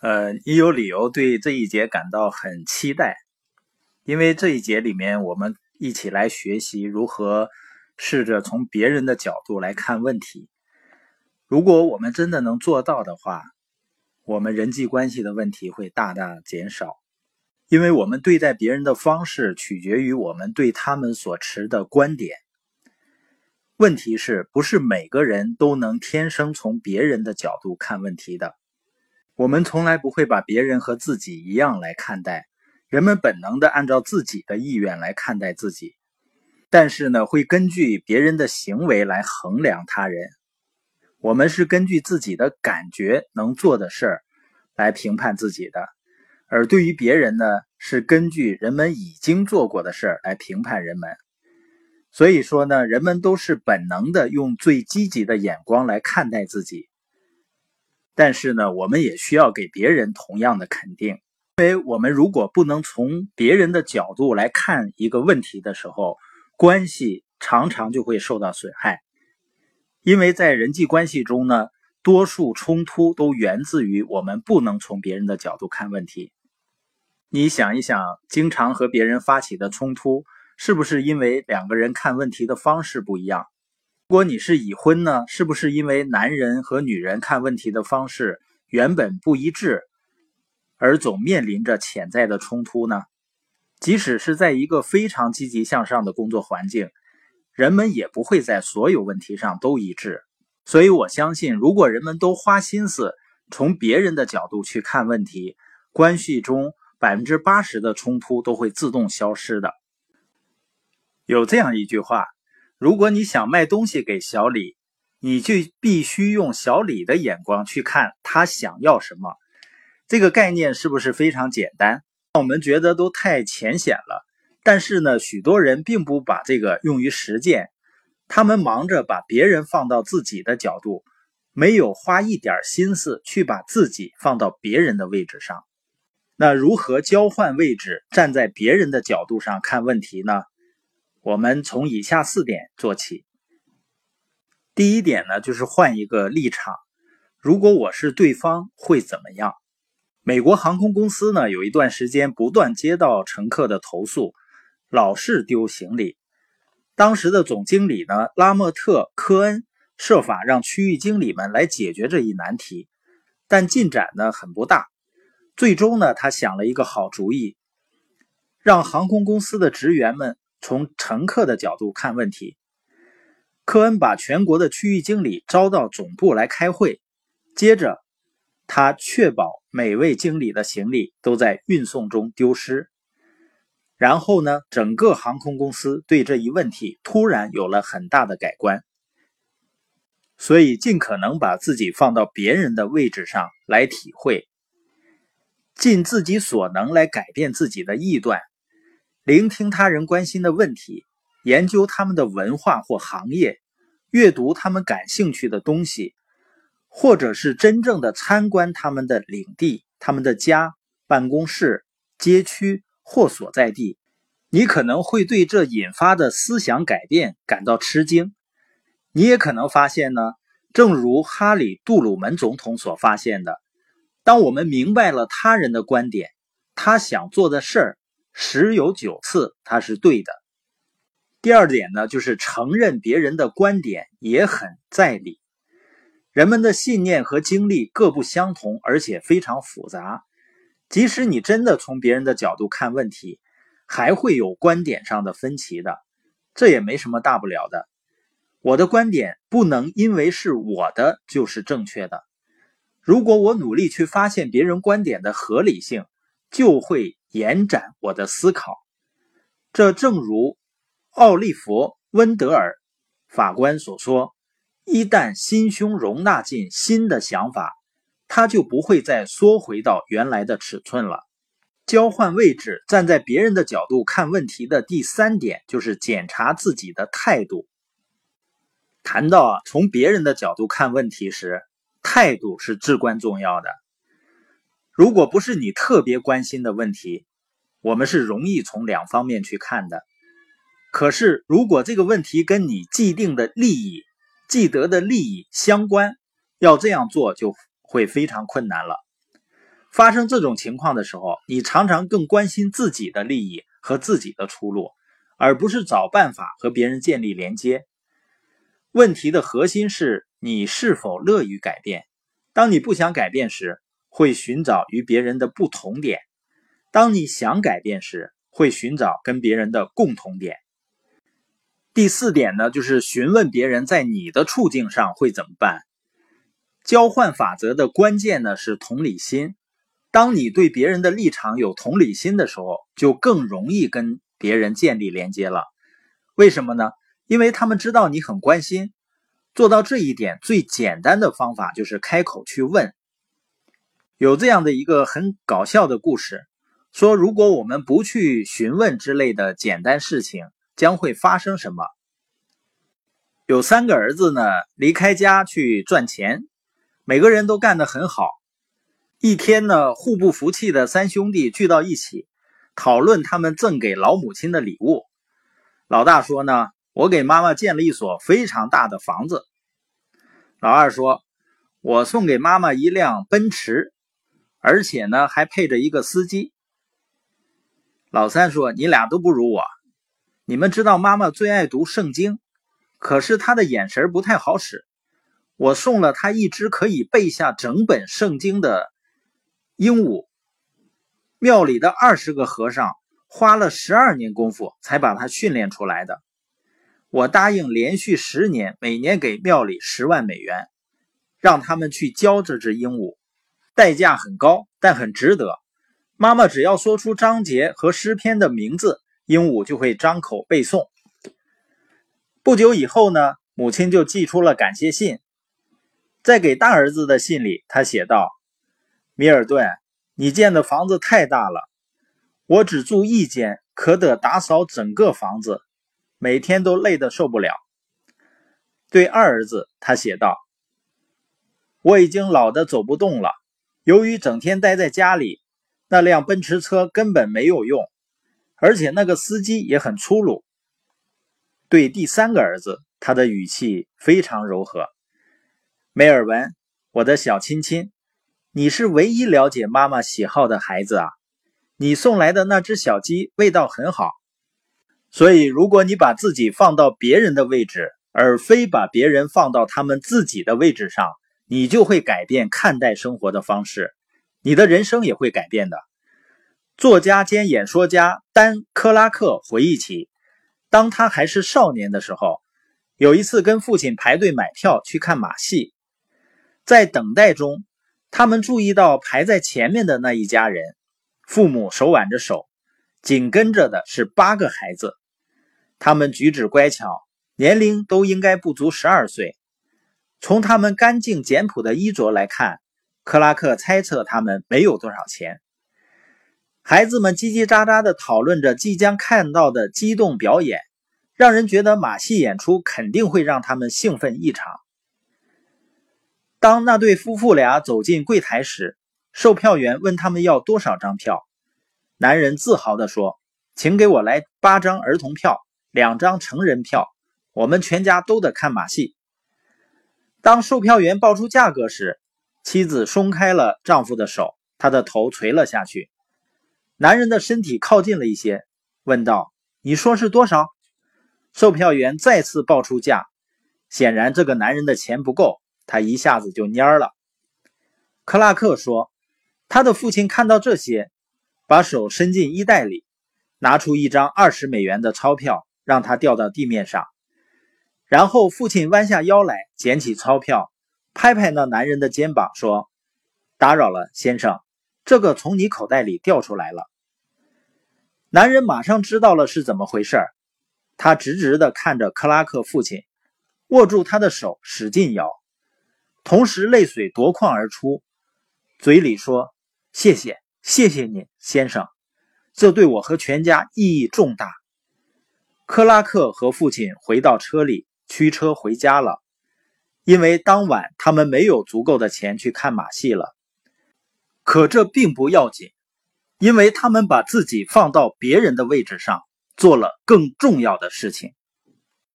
呃，你有理由对这一节感到很期待，因为这一节里面我们一起来学习如何试着从别人的角度来看问题。如果我们真的能做到的话，我们人际关系的问题会大大减少，因为我们对待别人的方式取决于我们对他们所持的观点。问题是不是每个人都能天生从别人的角度看问题的？我们从来不会把别人和自己一样来看待，人们本能的按照自己的意愿来看待自己，但是呢，会根据别人的行为来衡量他人。我们是根据自己的感觉能做的事儿来评判自己的，而对于别人呢，是根据人们已经做过的事儿来评判人们。所以说呢，人们都是本能的用最积极的眼光来看待自己。但是呢，我们也需要给别人同样的肯定，因为我们如果不能从别人的角度来看一个问题的时候，关系常常就会受到损害。因为在人际关系中呢，多数冲突都源自于我们不能从别人的角度看问题。你想一想，经常和别人发起的冲突，是不是因为两个人看问题的方式不一样？如果你是已婚呢，是不是因为男人和女人看问题的方式原本不一致，而总面临着潜在的冲突呢？即使是在一个非常积极向上的工作环境，人们也不会在所有问题上都一致。所以我相信，如果人们都花心思从别人的角度去看问题，关系中百分之八十的冲突都会自动消失的。有这样一句话。如果你想卖东西给小李，你就必须用小李的眼光去看他想要什么。这个概念是不是非常简单？我们觉得都太浅显了。但是呢，许多人并不把这个用于实践，他们忙着把别人放到自己的角度，没有花一点心思去把自己放到别人的位置上。那如何交换位置，站在别人的角度上看问题呢？我们从以下四点做起。第一点呢，就是换一个立场。如果我是对方，会怎么样？美国航空公司呢，有一段时间不断接到乘客的投诉，老是丢行李。当时的总经理呢，拉莫特·科恩设法让区域经理们来解决这一难题，但进展呢很不大。最终呢，他想了一个好主意，让航空公司的职员们。从乘客的角度看问题，科恩把全国的区域经理招到总部来开会。接着，他确保每位经理的行李都在运送中丢失。然后呢，整个航空公司对这一问题突然有了很大的改观。所以，尽可能把自己放到别人的位置上来体会，尽自己所能来改变自己的臆断。聆听他人关心的问题，研究他们的文化或行业，阅读他们感兴趣的东西，或者是真正的参观他们的领地、他们的家、办公室、街区或所在地，你可能会对这引发的思想改变感到吃惊。你也可能发现呢，正如哈里·杜鲁门总统所发现的，当我们明白了他人的观点，他想做的事儿。十有九次他是对的。第二点呢，就是承认别人的观点也很在理。人们的信念和经历各不相同，而且非常复杂。即使你真的从别人的角度看问题，还会有观点上的分歧的，这也没什么大不了的。我的观点不能因为是我的就是正确的。如果我努力去发现别人观点的合理性，就会。延展我的思考，这正如奥利弗·温德尔法官所说：“一旦心胸容纳进新的想法，他就不会再缩回到原来的尺寸了。”交换位置，站在别人的角度看问题的第三点就是检查自己的态度。谈到，从别人的角度看问题时，态度是至关重要的。如果不是你特别关心的问题，我们是容易从两方面去看的。可是，如果这个问题跟你既定的利益、既得的利益相关，要这样做就会非常困难了。发生这种情况的时候，你常常更关心自己的利益和自己的出路，而不是找办法和别人建立连接。问题的核心是你是否乐于改变。当你不想改变时，会寻找与别人的不同点；当你想改变时，会寻找跟别人的共同点。第四点呢，就是询问别人在你的处境上会怎么办。交换法则的关键呢是同理心。当你对别人的立场有同理心的时候，就更容易跟别人建立连接了。为什么呢？因为他们知道你很关心。做到这一点最简单的方法就是开口去问。有这样的一个很搞笑的故事，说如果我们不去询问之类的简单事情，将会发生什么？有三个儿子呢，离开家去赚钱，每个人都干得很好。一天呢，互不服气的三兄弟聚到一起，讨论他们赠给老母亲的礼物。老大说呢。我给妈妈建了一所非常大的房子。老二说：“我送给妈妈一辆奔驰，而且呢还配着一个司机。”老三说：“你俩都不如我。你们知道妈妈最爱读圣经，可是她的眼神不太好使。我送了她一只可以背下整本圣经的鹦鹉。庙里的二十个和尚花了十二年功夫才把它训练出来的。”我答应连续十年，每年给庙里十万美元，让他们去教这只鹦鹉，代价很高，但很值得。妈妈只要说出章节和诗篇的名字，鹦鹉就会张口背诵。不久以后呢，母亲就寄出了感谢信。在给大儿子的信里，他写道：“米尔顿，你建的房子太大了，我只住一间，可得打扫整个房子。”每天都累得受不了。对二儿子，他写道：“我已经老得走不动了。由于整天待在家里，那辆奔驰车根本没有用，而且那个司机也很粗鲁。”对第三个儿子，他的语气非常柔和：“梅尔文，我的小亲亲，你是唯一了解妈妈喜好的孩子啊！你送来的那只小鸡味道很好。”所以，如果你把自己放到别人的位置，而非把别人放到他们自己的位置上，你就会改变看待生活的方式，你的人生也会改变的。作家兼演说家丹·克拉克回忆起，当他还是少年的时候，有一次跟父亲排队买票去看马戏，在等待中，他们注意到排在前面的那一家人，父母手挽着手。紧跟着的是八个孩子，他们举止乖巧，年龄都应该不足十二岁。从他们干净简朴的衣着来看，克拉克猜测他们没有多少钱。孩子们叽叽喳喳地讨论着即将看到的激动表演，让人觉得马戏演出肯定会让他们兴奋异常。当那对夫妇俩走进柜台时，售票员问他们要多少张票。男人自豪地说：“请给我来八张儿童票，两张成人票，我们全家都得看马戏。”当售票员报出价格时，妻子松开了丈夫的手，她的头垂了下去。男人的身体靠近了一些，问道：“你说是多少？”售票员再次报出价，显然这个男人的钱不够，他一下子就蔫了。克拉克说：“他的父亲看到这些。”把手伸进衣袋里，拿出一张二十美元的钞票，让他掉到地面上。然后父亲弯下腰来，捡起钞票，拍拍那男人的肩膀，说：“打扰了，先生，这个从你口袋里掉出来了。”男人马上知道了是怎么回事他直直地看着克拉克父亲，握住他的手，使劲摇，同时泪水夺眶而出，嘴里说：“谢谢。”谢谢你，先生，这对我和全家意义重大。克拉克和父亲回到车里，驱车回家了，因为当晚他们没有足够的钱去看马戏了。可这并不要紧，因为他们把自己放到别人的位置上，做了更重要的事情。